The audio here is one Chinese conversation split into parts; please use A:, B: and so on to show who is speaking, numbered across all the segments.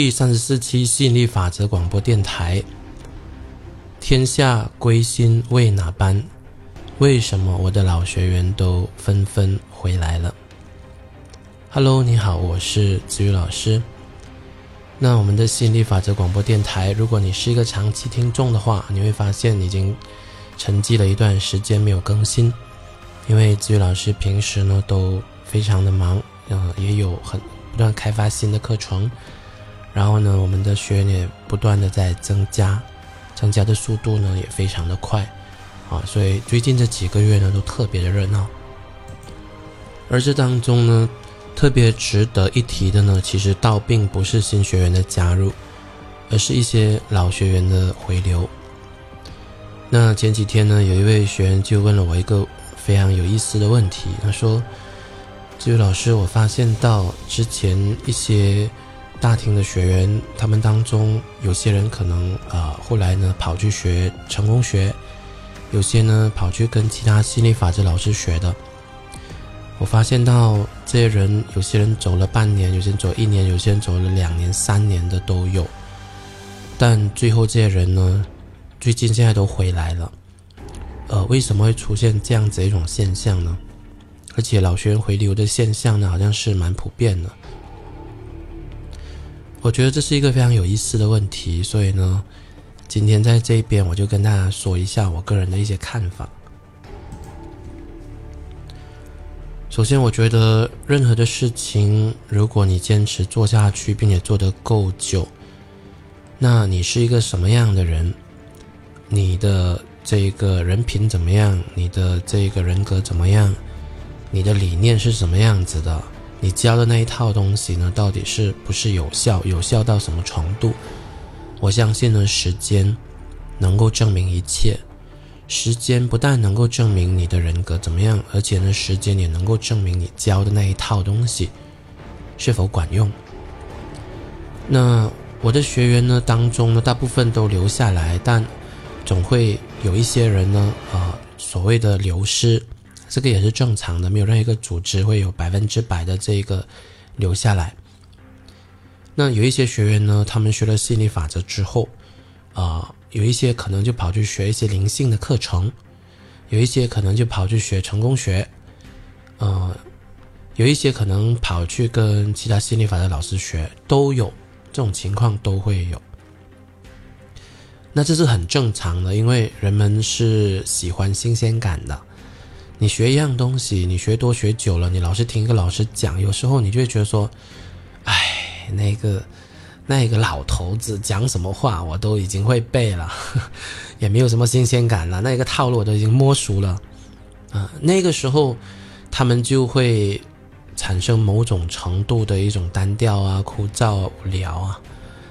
A: 第三十四期吸引力法则广播电台。天下归心为哪般？为什么我的老学员都纷纷回来了？Hello，你好，我是子宇老师。那我们的吸引力法则广播电台，如果你是一个长期听众的话，你会发现已经沉寂了一段时间没有更新，因为子宇老师平时呢都非常的忙，嗯，也有很不断开发新的课程。然后呢，我们的学员也不断的在增加，增加的速度呢也非常的快，啊，所以最近这几个月呢都特别的热闹。而这当中呢，特别值得一提的呢，其实倒并不是新学员的加入，而是一些老学员的回流。那前几天呢，有一位学员就问了我一个非常有意思的问题，他说：“这位老师，我发现到之前一些。”大厅的学员，他们当中有些人可能啊，后来呢跑去学成功学，有些呢跑去跟其他心理法则老师学的。我发现到这些人，有些人走了半年，有些人走一年，有些人走了两年、三年的都有。但最后这些人呢，最近现在都回来了。呃，为什么会出现这样子一种现象呢？而且老学员回流的现象呢，好像是蛮普遍的。我觉得这是一个非常有意思的问题，所以呢，今天在这边我就跟大家说一下我个人的一些看法。首先，我觉得任何的事情，如果你坚持做下去，并且做得够久，那你是一个什么样的人？你的这个人品怎么样？你的这个人格怎么样？你的理念是什么样子的？你教的那一套东西呢，到底是不是有效？有效到什么程度？我相信呢，时间能够证明一切。时间不但能够证明你的人格怎么样，而且呢，时间也能够证明你教的那一套东西是否管用。那我的学员呢当中呢，大部分都留下来，但总会有一些人呢，啊，所谓的流失。这个也是正常的，没有任何一个组织会有百分之百的这个留下来。那有一些学员呢，他们学了吸引力法则之后，啊，有一些可能就跑去学一些灵性的课程，有一些可能就跑去学成功学，呃，有一些可能跑去跟其他吸引力法则老师学，都有这种情况都会有。那这是很正常的，因为人们是喜欢新鲜感的。你学一样东西，你学多学久了，你老是听一个老师讲，有时候你就会觉得说，哎，那个那个老头子讲什么话我都已经会背了，也没有什么新鲜感了，那个套路我都已经摸熟了，啊，那个时候他们就会产生某种程度的一种单调啊、枯燥、无聊啊，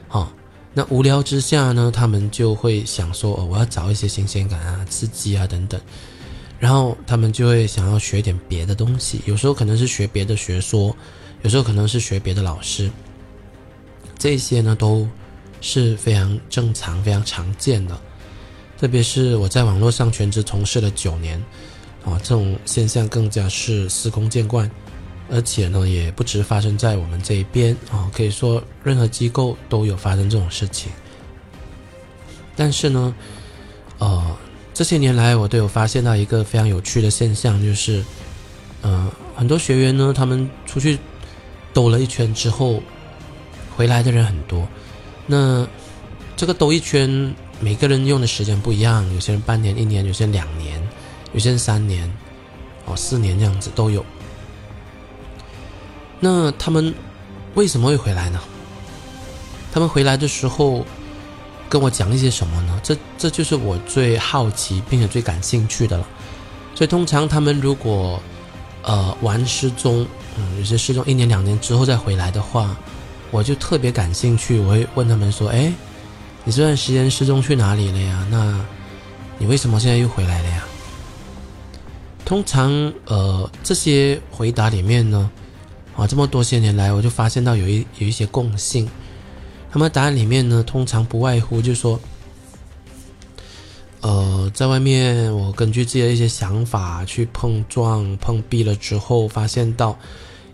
A: 哦，那无聊之下呢，他们就会想说，哦，我要找一些新鲜感啊、刺激啊等等。然后他们就会想要学点别的东西，有时候可能是学别的学说，有时候可能是学别的老师。这些呢都是非常正常、非常常见的。特别是我在网络上全职从事了九年，啊，这种现象更加是司空见惯，而且呢也不止发生在我们这一边啊，可以说任何机构都有发生这种事情。但是呢，这些年来，我都有发现到一个非常有趣的现象，就是，嗯，很多学员呢，他们出去兜了一圈之后，回来的人很多。那这个兜一圈，每个人用的时间不一样，有些人半年、一年，有些人两年，有些人三年，哦，四年这样子都有。那他们为什么会回来呢？他们回来的时候。跟我讲一些什么呢？这这就是我最好奇并且最感兴趣的了。所以通常他们如果呃玩失踪，嗯，有些失踪一年两年之后再回来的话，我就特别感兴趣。我会问他们说：“哎，你这段时间失踪去哪里了呀？那你为什么现在又回来了呀？”通常呃这些回答里面呢，啊这么多些年来，我就发现到有一有一些共性。他们答案里面呢，通常不外乎就说，呃，在外面我根据自己的一些想法去碰撞碰壁了之后，发现到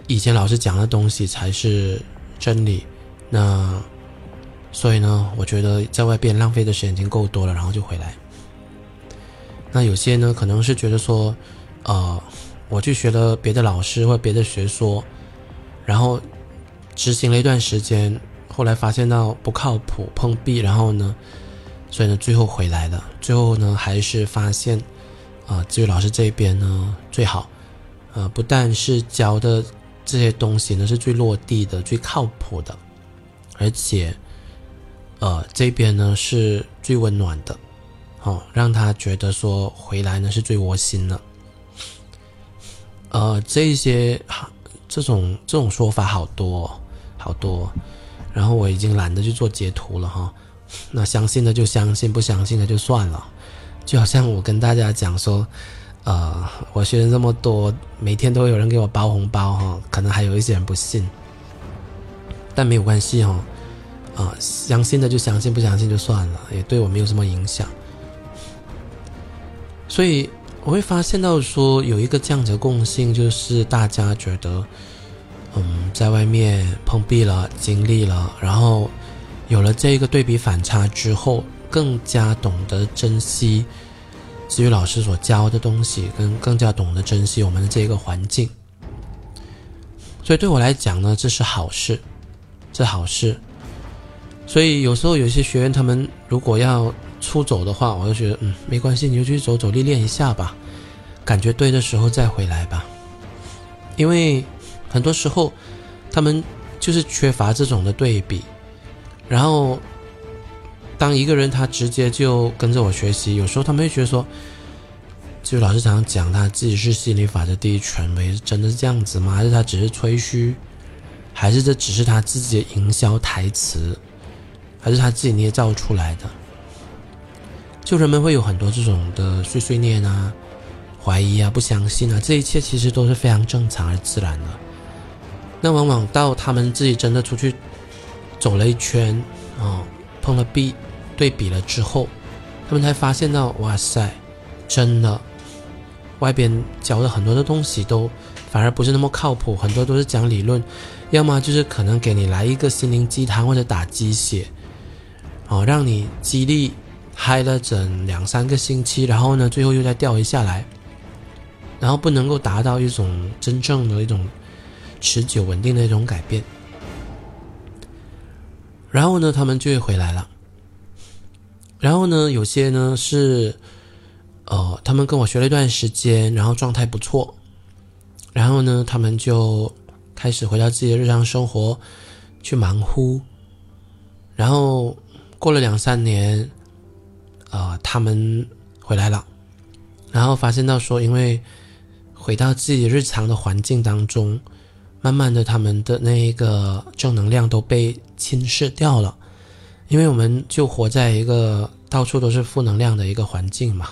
A: 以前老师讲的东西才是真理。那所以呢，我觉得在外边浪费的时间已经够多了，然后就回来。那有些呢，可能是觉得说，呃，我去学了别的老师或别的学说，然后执行了一段时间，后来发现到不靠谱，碰壁，然后呢，所以呢，最后回来了。最后呢，还是发现，啊，至于老师这边呢最好，呃，不但是教的这些东西呢是最落地的、最靠谱的，而且。呃，这边呢是最温暖的，哦，让他觉得说回来呢是最窝心的。呃，这些这种这种说法好多好多，然后我已经懒得去做截图了哈。那相信的就相信，不相信的就算了。就好像我跟大家讲说，呃，我学生这么多，每天都有人给我包红包哈，可能还有一些人不信，但没有关系哈。啊，相信的就相信，不相信就算了，也对我没有什么影响。所以我会发现到说，有一个这样的共性，就是大家觉得，嗯，在外面碰壁了，经历了，然后有了这一个对比反差之后，更加懂得珍惜至于老师所教的东西，跟更加懂得珍惜我们的这个环境。所以对我来讲呢，这是好事，这好事。所以有时候有些学员他们如果要出走的话，我就觉得嗯没关系，你就去走走历练一下吧，感觉对的时候再回来吧。因为很多时候他们就是缺乏这种的对比，然后当一个人他直接就跟着我学习，有时候他们会觉得说，就老师常常讲他自己是心理法则第一权威，真的是这样子吗？还是他只是吹嘘？还是这只是他自己的营销台词？还是他自己捏造出来的，就人们会有很多这种的碎碎念啊、怀疑啊、不相信啊，这一切其实都是非常正常而自然的。那往往到他们自己真的出去走了一圈啊，碰了壁，对比了之后，他们才发现到，哇塞，真的，外边教的很多的东西都反而不是那么靠谱，很多都是讲理论，要么就是可能给你来一个心灵鸡汤或者打鸡血。哦，让你激励嗨了整两三个星期，然后呢，最后又再掉一下来，然后不能够达到一种真正的一种持久稳定的一种改变，然后呢，他们就会回来了。然后呢，有些呢是，呃，他们跟我学了一段时间，然后状态不错，然后呢，他们就开始回到自己的日常生活去忙乎，然后。过了两三年，呃，他们回来了，然后发现到说，因为回到自己日常的环境当中，慢慢的他们的那一个正能量都被侵蚀掉了，因为我们就活在一个到处都是负能量的一个环境嘛，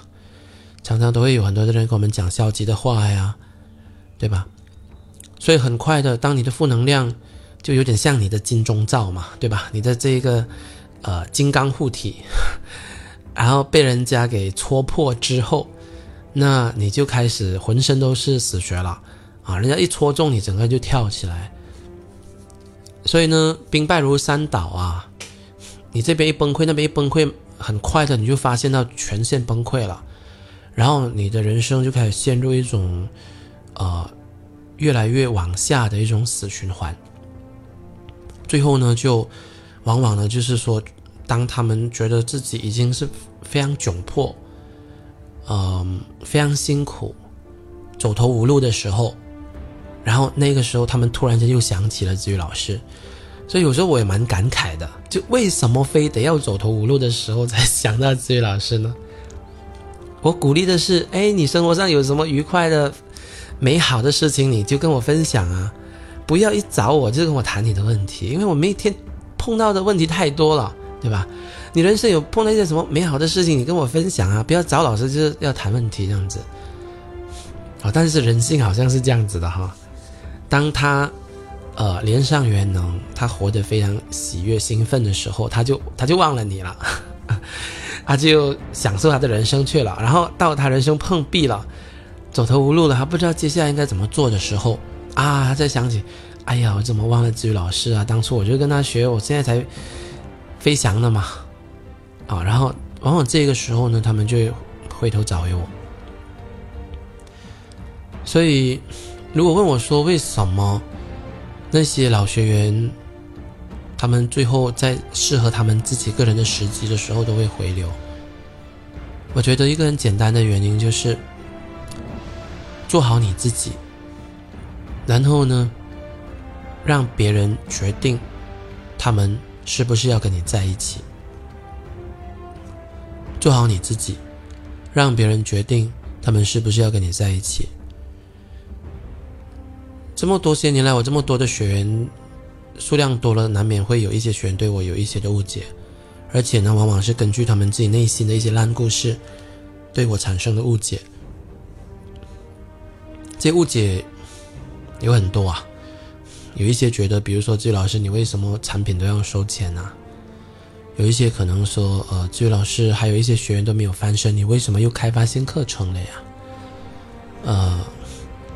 A: 常常都会有很多的人跟我们讲消极的话呀，对吧？所以很快的，当你的负能量就有点像你的金钟罩嘛，对吧？你的这个。呃，金刚护体，然后被人家给戳破之后，那你就开始浑身都是死穴了啊！人家一戳中你，整个就跳起来。所以呢，兵败如山倒啊！你这边一崩溃，那边一崩溃，很快的你就发现到全线崩溃了，然后你的人生就开始陷入一种呃越来越往下的一种死循环，最后呢就。往往呢，就是说，当他们觉得自己已经是非常窘迫，嗯，非常辛苦，走投无路的时候，然后那个时候，他们突然间又想起了子瑜老师，所以有时候我也蛮感慨的，就为什么非得要走投无路的时候才想到子瑜老师呢？我鼓励的是，哎，你生活上有什么愉快的、美好的事情，你就跟我分享啊，不要一找我就跟我谈你的问题，因为我每天。碰到的问题太多了，对吧？你人生有碰到一些什么美好的事情，你跟我分享啊！不要找老师就是要谈问题这样子。啊，但是人性好像是这样子的哈。当他呃连上元能，他活得非常喜悦兴奋的时候，他就他就忘了你了，他就享受他的人生去了。然后到他人生碰壁了，走投无路了，他不知道接下来应该怎么做的时候啊，他再想起。哎呀，我怎么忘了志宇老师啊？当初我就跟他学，我现在才飞翔了嘛，啊，然后往往这个时候呢，他们就会回头找回我。所以，如果问我说为什么那些老学员，他们最后在适合他们自己个人的时机的时候都会回流，我觉得一个很简单的原因就是做好你自己，然后呢，让别人决定他们。是不是要跟你在一起？做好你自己，让别人决定他们是不是要跟你在一起。这么多些年来，我这么多的学员数量多了，难免会有一些学员对我有一些的误解，而且呢，往往是根据他们自己内心的一些烂故事对我产生的误解。这误解有很多啊。有一些觉得，比如说，志宇老师，你为什么产品都要收钱呢？有一些可能说，呃，志宇老师，还有一些学员都没有翻身，你为什么又开发新课程了呀？呃，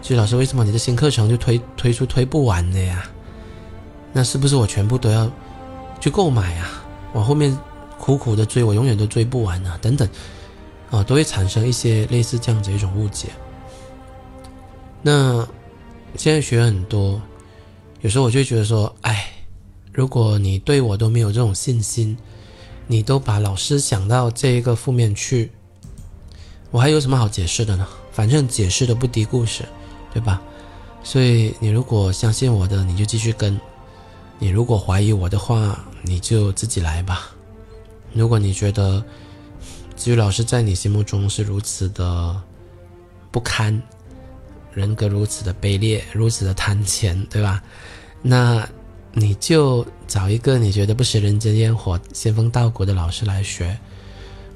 A: 志宇老师，为什么你的新课程就推推出推不完的呀？那是不是我全部都要去购买啊？我后面苦苦的追，我永远都追不完啊？等等，啊，都会产生一些类似这样子一种误解。那现在学很多。有时候我就觉得说，哎，如果你对我都没有这种信心，你都把老师想到这一个负面去，我还有什么好解释的呢？反正解释的不敌故事，对吧？所以你如果相信我的，你就继续跟；你如果怀疑我的话，你就自己来吧。如果你觉得子宇老师在你心目中是如此的不堪，人格如此的卑劣，如此的贪钱，对吧？那你就找一个你觉得不食人间烟火、仙风道骨的老师来学，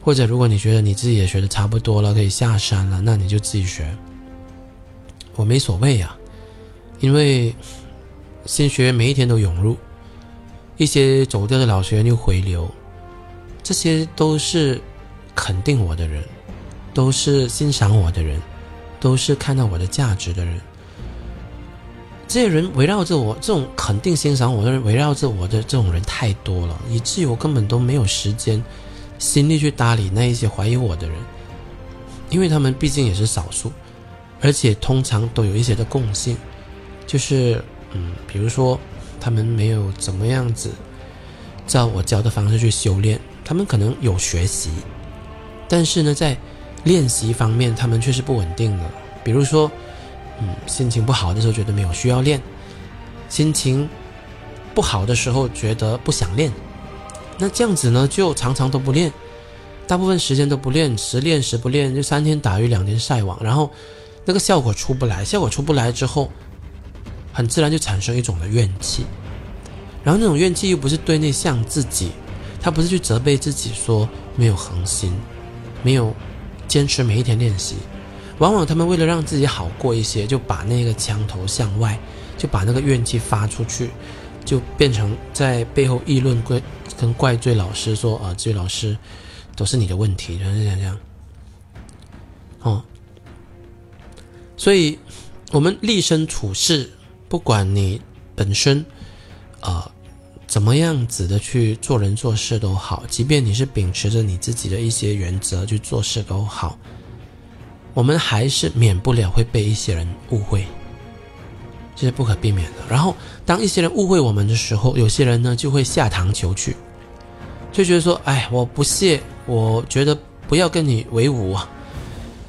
A: 或者如果你觉得你自己也学的差不多了，可以下山了，那你就自己学。我没所谓呀，因为新学员每一天都涌入，一些走掉的老学员又回流，这些都是肯定我的人，都是欣赏我的人，都是看到我的价值的人。这些人围绕着我，这种肯定欣赏我的人围绕着我的这种人太多了，以至于我根本都没有时间、心力去搭理那一些怀疑我的人，因为他们毕竟也是少数，而且通常都有一些的共性，就是嗯，比如说他们没有怎么样子照我教的方式去修炼，他们可能有学习，但是呢，在练习方面他们却是不稳定的，比如说。嗯，心情不好的时候觉得没有需要练，心情不好的时候觉得不想练，那这样子呢就常常都不练，大部分时间都不练，时练时不练，就三天打鱼两天晒网，然后那个效果出不来，效果出不来之后，很自然就产生一种的怨气，然后那种怨气又不是对内向自己，他不是去责备自己说没有恒心，没有坚持每一天练习。往往他们为了让自己好过一些，就把那个枪头向外，就把那个怨气发出去，就变成在背后议论怪跟怪罪老师说啊，这位老师都是你的问题，就是这样这样。哦，所以我们立身处世，不管你本身啊怎么样子的去做人做事都好，即便你是秉持着你自己的一些原则去做事都好。我们还是免不了会被一些人误会，这是不可避免的。然后，当一些人误会我们的时候，有些人呢就会下堂求去，就觉得说：“哎，我不屑，我觉得不要跟你为伍啊，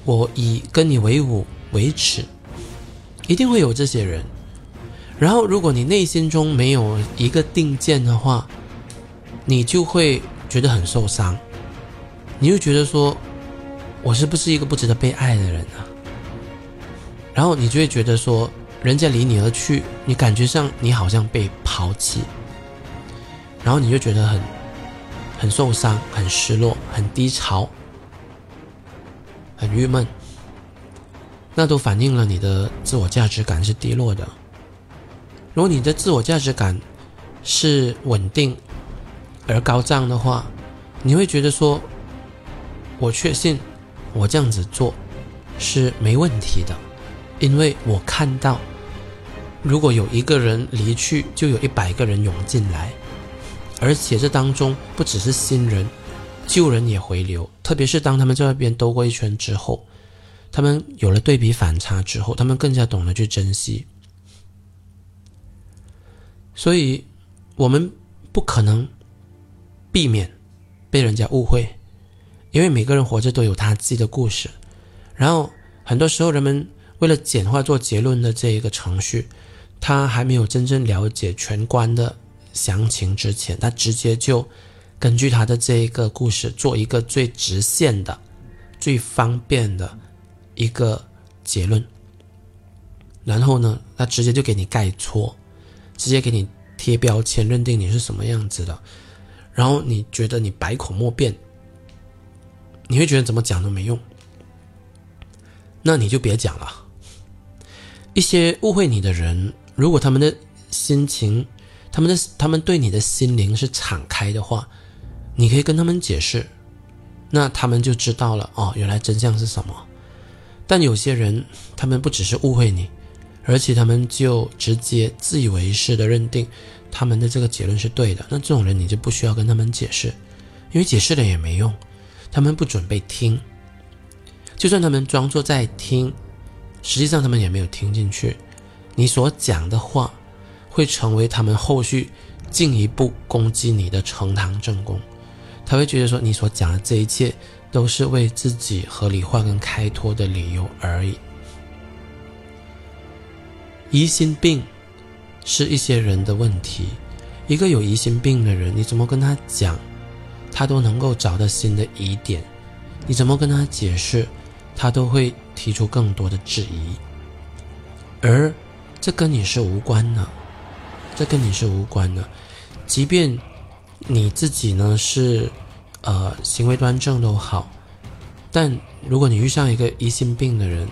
A: 我以跟你为伍维持。”一定会有这些人。然后，如果你内心中没有一个定见的话，你就会觉得很受伤，你就觉得说。我是不是一个不值得被爱的人啊？然后你就会觉得说，人家离你而去，你感觉上你好像被抛弃，然后你就觉得很很受伤、很失落、很低潮、很郁闷，那都反映了你的自我价值感是低落的。如果你的自我价值感是稳定而高涨的话，你会觉得说，我确信。我这样子做是没问题的，因为我看到，如果有一个人离去，就有一百个人涌进来，而且这当中不只是新人，旧人也回流。特别是当他们在外边兜过一圈之后，他们有了对比反差之后，他们更加懂得去珍惜。所以，我们不可能避免被人家误会，因为每个人活着都有他自己的故事。然后，很多时候人们为了简化做结论的这一个程序，他还没有真正了解全观的详情之前，他直接就根据他的这一个故事做一个最直线的、最方便的一个结论。然后呢，他直接就给你盖戳。直接给你贴标签，认定你是什么样子的，然后你觉得你百口莫辩，你会觉得怎么讲都没用，那你就别讲了。一些误会你的人，如果他们的心情、他们的他们对你的心灵是敞开的话，你可以跟他们解释，那他们就知道了哦，原来真相是什么。但有些人，他们不只是误会你。而且他们就直接自以为是的认定他们的这个结论是对的，那这种人你就不需要跟他们解释，因为解释了也没用，他们不准备听。就算他们装作在听，实际上他们也没有听进去。你所讲的话会成为他们后续进一步攻击你的呈堂证供，他会觉得说你所讲的这一切都是为自己合理化跟开脱的理由而已。疑心病是一些人的问题。一个有疑心病的人，你怎么跟他讲，他都能够找到新的疑点；你怎么跟他解释，他都会提出更多的质疑。而这跟你是无关的，这跟你是无关的。即便你自己呢是呃行为端正都好，但如果你遇上一个疑心病的人，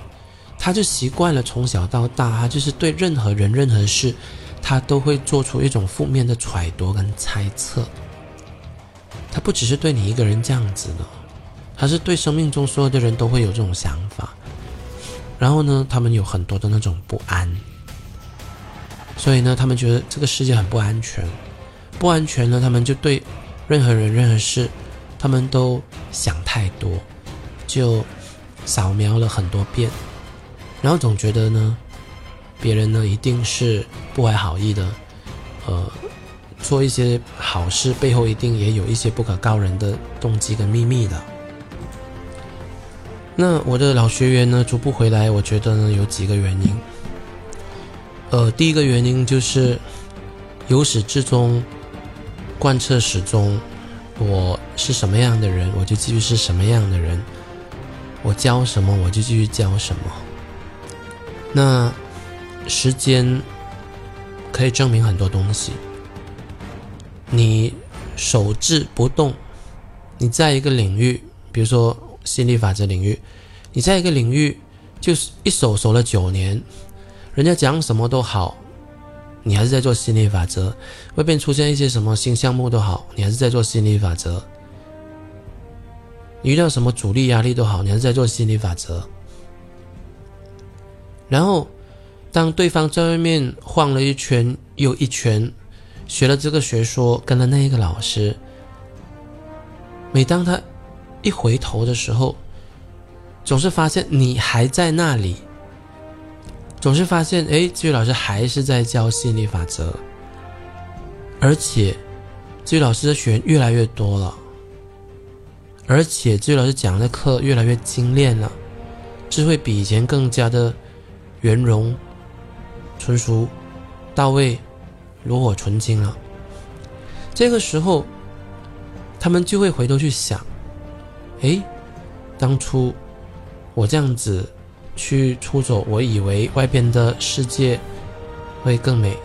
A: 他就习惯了从小到大，他就是对任何人、任何事，他都会做出一种负面的揣度跟猜测。他不只是对你一个人这样子的，他是对生命中所有的人都会有这种想法。然后呢，他们有很多的那种不安，所以呢，他们觉得这个世界很不安全。不安全呢，他们就对任何人、任何事，他们都想太多，就扫描了很多遍。然后总觉得呢，别人呢一定是不怀好意的，呃，做一些好事背后一定也有一些不可告人的动机跟秘密的。那我的老学员呢逐步回来，我觉得呢有几个原因。呃，第一个原因就是由始至终贯彻始终，我是什么样的人，我就继续是什么样的人，我教什么我就继续教什么。那时间可以证明很多东西。你守志不动，你在一个领域，比如说心理法则领域，你在一个领域就是一守守了九年，人家讲什么都好，你还是在做心理法则。外边出现一些什么新项目都好，你还是在做心理法则。你遇到什么阻力压力都好，你还是在做心理法则。然后，当对方在外面晃了一圈又一圈，学了这个学说，跟了那一个老师，每当他一回头的时候，总是发现你还在那里，总是发现，哎，这位老师还是在教心理法则，而且这位老师的学员越来越多了，而且这位老师讲的课越来越精炼了，智慧比以前更加的。圆融、纯熟、到位、炉火纯青了。这个时候，他们就会回头去想：哎，当初我这样子去出走，我以为外边的世界会更美，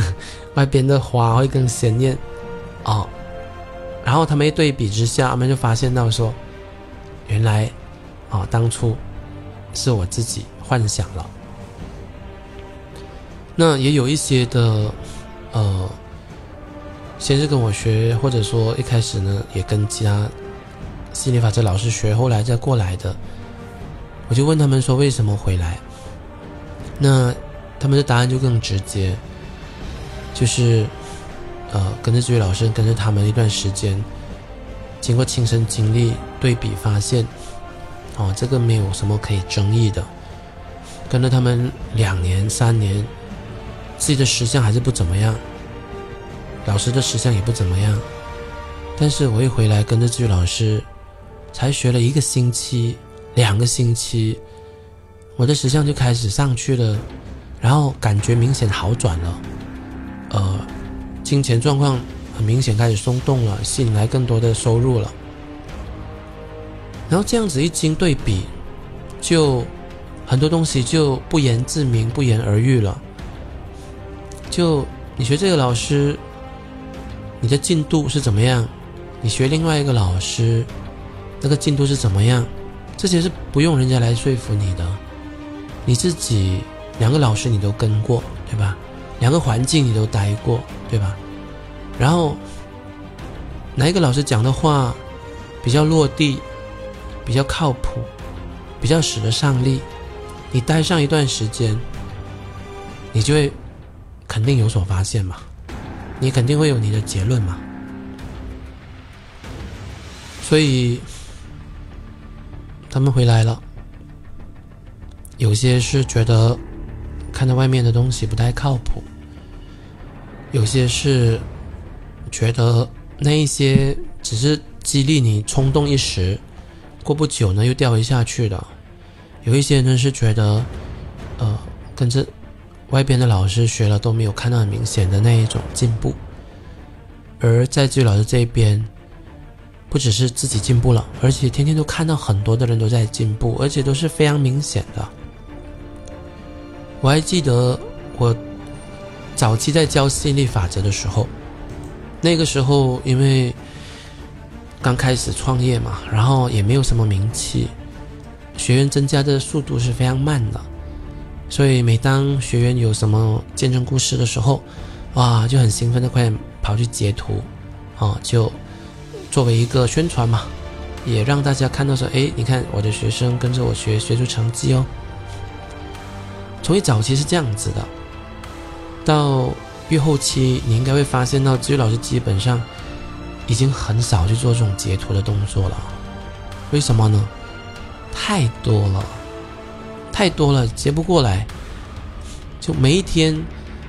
A: 外边的花会更鲜艳哦。然后他们一对比之下，他们就发现到说：原来啊，当初是我自己幻想了。那也有一些的，呃，先是跟我学，或者说一开始呢也跟其他心理法则老师学，后来再过来的，我就问他们说为什么回来？那他们的答案就更直接，就是呃，跟着这位老师，跟着他们一段时间，经过亲身经历对比，发现，哦，这个没有什么可以争议的。跟着他们两年、三年，自己的实相还是不怎么样，老师的实相也不怎么样。但是我一回来跟着这位老师，才学了一个星期、两个星期，我的实相就开始上去了，然后感觉明显好转了，呃。金钱状况很明显开始松动了，吸引来更多的收入了。然后这样子一经对比，就很多东西就不言自明、不言而喻了。就你学这个老师，你的进度是怎么样？你学另外一个老师，那个进度是怎么样？这些是不用人家来说服你的，你自己两个老师你都跟过，对吧？两个环境你都待过，对吧？然后哪一个老师讲的话比较落地、比较靠谱、比较使得上力？你待上一段时间，你就会肯定有所发现嘛，你肯定会有你的结论嘛。所以他们回来了，有些是觉得看到外面的东西不太靠谱。有些是觉得那一些只是激励你冲动一时，过不久呢又掉回下去的。有一些呢是觉得，呃，跟着外边的老师学了都没有看到很明显的那一种进步。而在居老师这边，不只是自己进步了，而且天天都看到很多的人都在进步，而且都是非常明显的。我还记得我。早期在教吸引力法则的时候，那个时候因为刚开始创业嘛，然后也没有什么名气，学员增加的速度是非常慢的，所以每当学员有什么见证故事的时候，哇，就很兴奋的快点跑去截图，啊，就作为一个宣传嘛，也让大家看到说，哎，你看我的学生跟着我学，学出成绩哦。从一早期是这样子的。到越后期，你应该会发现到治愈老师基本上已经很少去做这种截图的动作了。为什么呢？太多了，太多了，截不过来。就每一天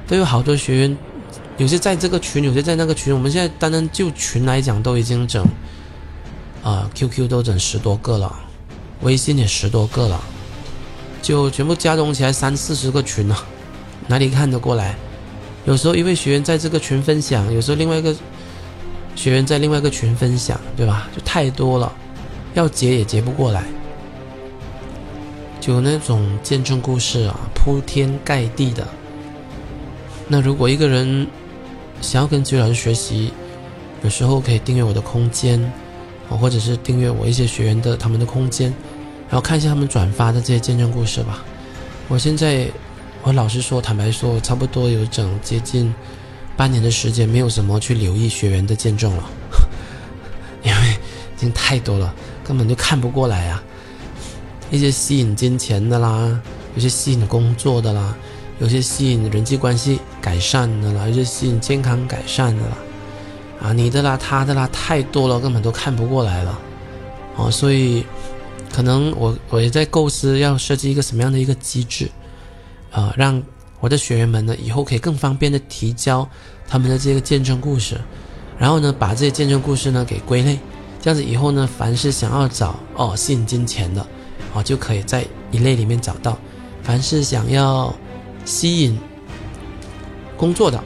A: 都有好多学员，有些在这个群，有些在那个群。我们现在单单就群来讲，都已经整啊，QQ 都整十多个了，微信也十多个了，就全部加总起来三四十个群了。哪里看得过来？有时候一位学员在这个群分享，有时候另外一个学员在另外一个群分享，对吧？就太多了，要截也截不过来。就那种见证故事啊，铺天盖地的。那如果一个人想要跟居老师学习，有时候可以订阅我的空间，或者是订阅我一些学员的他们的空间，然后看一下他们转发的这些见证故事吧。我现在。我老实说，坦白说，差不多有整接近半年的时间，没有什么去留意学员的见证了，因为已经太多了，根本就看不过来啊。一些吸引金钱的啦，有些吸引工作的啦，有些吸引人际关系改善的啦，有些吸引健康改善的啦，啊，你的啦，他的啦，太多了，根本都看不过来了。哦，所以可能我我也在构思要设计一个什么样的一个机制。啊，让我的学员们呢，以后可以更方便的提交他们的这个见证故事，然后呢，把这些见证故事呢给归类，这样子以后呢，凡是想要找哦吸引金钱的，哦就可以在一类里面找到；凡是想要吸引工作的、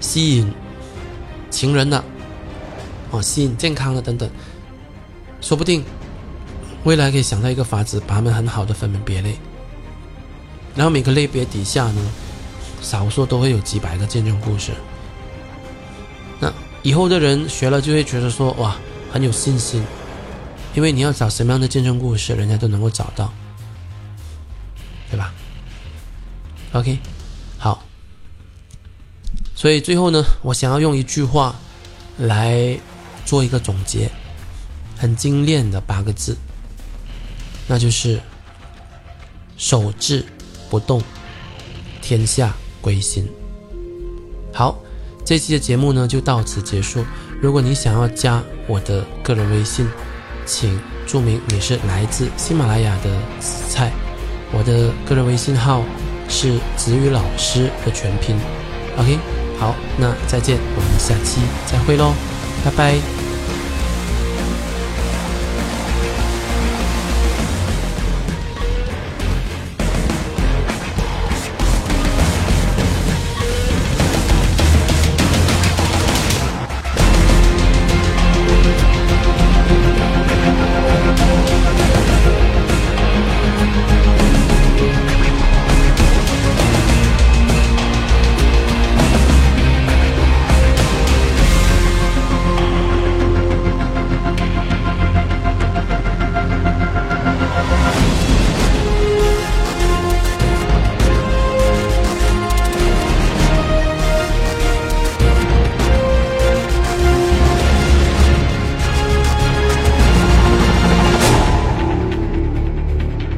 A: 吸引情人的、哦吸引健康的等等，说不定未来可以想到一个法子，把他们很好的分门别类。然后每个类别底下呢，少说都会有几百个见证故事。那以后的人学了就会觉得说哇很有信心，因为你要找什么样的见证故事，人家都能够找到，对吧？OK，好。所以最后呢，我想要用一句话来做一个总结，很精炼的八个字，那就是守志。不动，天下归心。好，这期的节目呢就到此结束。如果你想要加我的个人微信，请注明你是来自喜马拉雅的紫菜。我的个人微信号是子宇老师的全拼。OK，好，那再见，我们下期再会喽，拜拜。